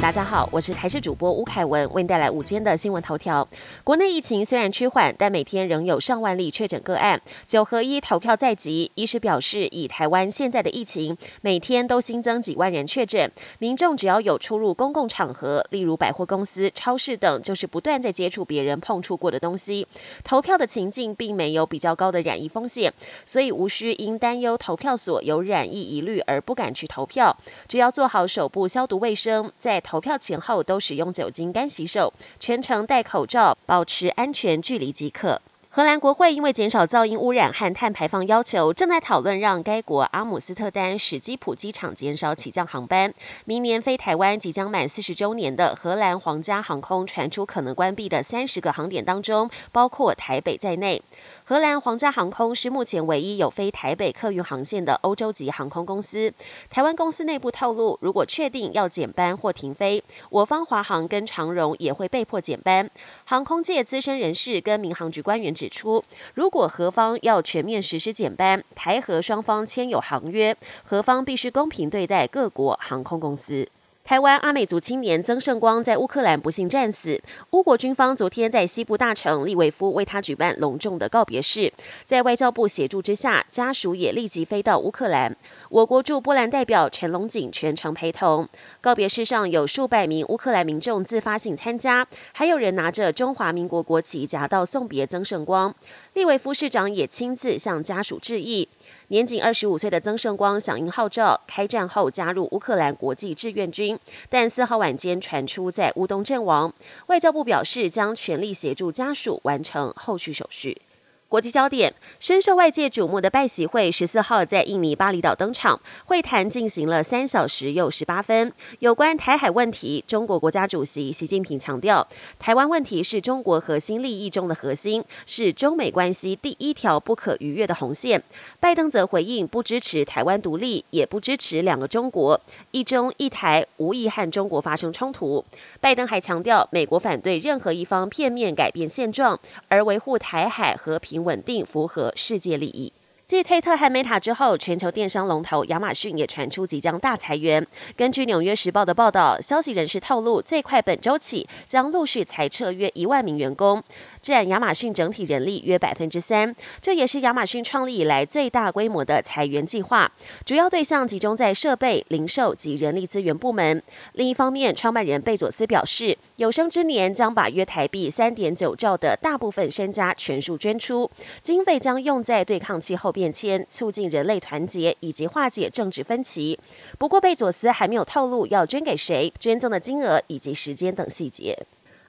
大家好，我是台视主播吴凯文，为您带来午间的新闻头条。国内疫情虽然趋缓，但每天仍有上万例确诊个案。九合一投票在即，医师表示，以台湾现在的疫情，每天都新增几万人确诊，民众只要有出入公共场合，例如百货公司、超市等，就是不断在接触别人碰触过的东西。投票的情境并没有比较高的染疫风险，所以无需因担忧投票所有染疫疑虑而不敢去投票。只要做好手部消毒卫生，在投票前后都使用酒精干洗手，全程戴口罩，保持安全距离即可。荷兰国会因为减少噪音污染和碳排放要求，正在讨论让该国阿姆斯特丹史基普机场减少起降航班。明年飞台湾即将满四十周年的荷兰皇家航空传出可能关闭的三十个航点当中，包括台北在内。荷兰皇家航空是目前唯一有飞台北客运航线的欧洲级航空公司。台湾公司内部透露，如果确定要减班或停飞，我方华航跟长荣也会被迫减班。航空界资深人士跟民航局官员指出，如果何方要全面实施减班，台荷双方签有航约，何方必须公平对待各国航空公司。台湾阿美族青年曾胜光在乌克兰不幸战死，乌国军方昨天在西部大城利维夫为他举办隆重的告别式，在外交部协助之下，家属也立即飞到乌克兰。我国驻波兰代表陈龙景全程陪同。告别式上有数百名乌克兰民众自发性参加，还有人拿着中华民国国旗夹道送别曾胜光。利维夫市长也亲自向家属致意。年仅二十五岁的曾胜光响应号召，开战后加入乌克兰国际志愿军，但四号晚间传出在乌东阵亡。外交部表示将全力协助家属完成后续手续。国际焦点深受外界瞩目的拜习会十四号在印尼巴厘岛登场，会谈进行了三小时又十八分。有关台海问题，中国国家主席习近平强调，台湾问题是中国核心利益中的核心，是中美关系第一条不可逾越的红线。拜登则回应，不支持台湾独立，也不支持两个中国，一中一台无意和中国发生冲突。拜登还强调，美国反对任何一方片面改变现状，而维护台海和平。稳定符合世界利益。继推特和 Meta 之后，全球电商龙头亚马逊也传出即将大裁员。根据《纽约时报》的报道，消息人士透露，最快本周起将陆续裁撤约一万名员工。占亚马逊整体人力约百分之三，这也是亚马逊创立以来最大规模的裁员计划。主要对象集中在设备、零售及人力资源部门。另一方面，创办人贝佐斯表示，有生之年将把约台币三点九兆的大部分身家全数捐出，经费将用在对抗气候变迁、促进人类团结以及化解政治分歧。不过，贝佐斯还没有透露要捐给谁、捐赠的金额以及时间等细节。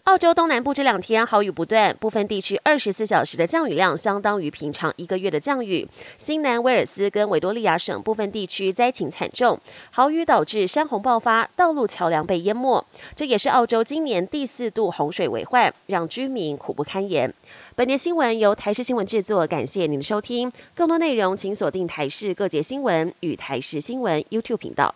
澳洲东南部这两天豪雨不断，部分地区二十四小时的降雨量相当于平常一个月的降雨。新南威尔斯跟维多利亚省部分地区灾情惨重，豪雨导致山洪爆发，道路桥梁被淹没。这也是澳洲今年第四度洪水为患，让居民苦不堪言。本节新闻由台视新闻制作，感谢您的收听。更多内容请锁定台视各节新闻与台视新闻 YouTube 频道。